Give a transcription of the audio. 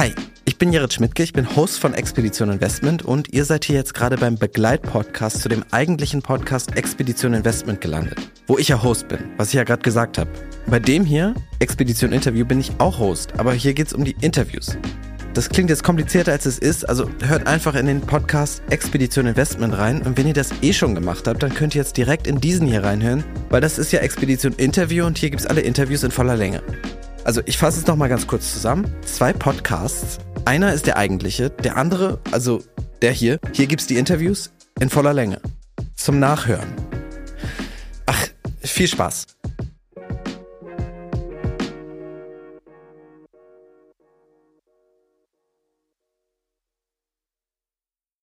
Hi, ich bin Jared Schmidtke, ich bin Host von Expedition Investment und ihr seid hier jetzt gerade beim Begleitpodcast zu dem eigentlichen Podcast Expedition Investment gelandet, wo ich ja Host bin, was ich ja gerade gesagt habe. Bei dem hier, Expedition Interview, bin ich auch Host, aber hier geht's um die Interviews. Das klingt jetzt komplizierter als es ist, also hört einfach in den Podcast Expedition Investment rein und wenn ihr das eh schon gemacht habt, dann könnt ihr jetzt direkt in diesen hier reinhören, weil das ist ja Expedition Interview und hier gibt's alle Interviews in voller Länge. Also ich fasse es nochmal ganz kurz zusammen. Zwei Podcasts. Einer ist der eigentliche, der andere, also der hier, hier gibt's die Interviews in voller Länge. Zum Nachhören. Ach, viel Spaß.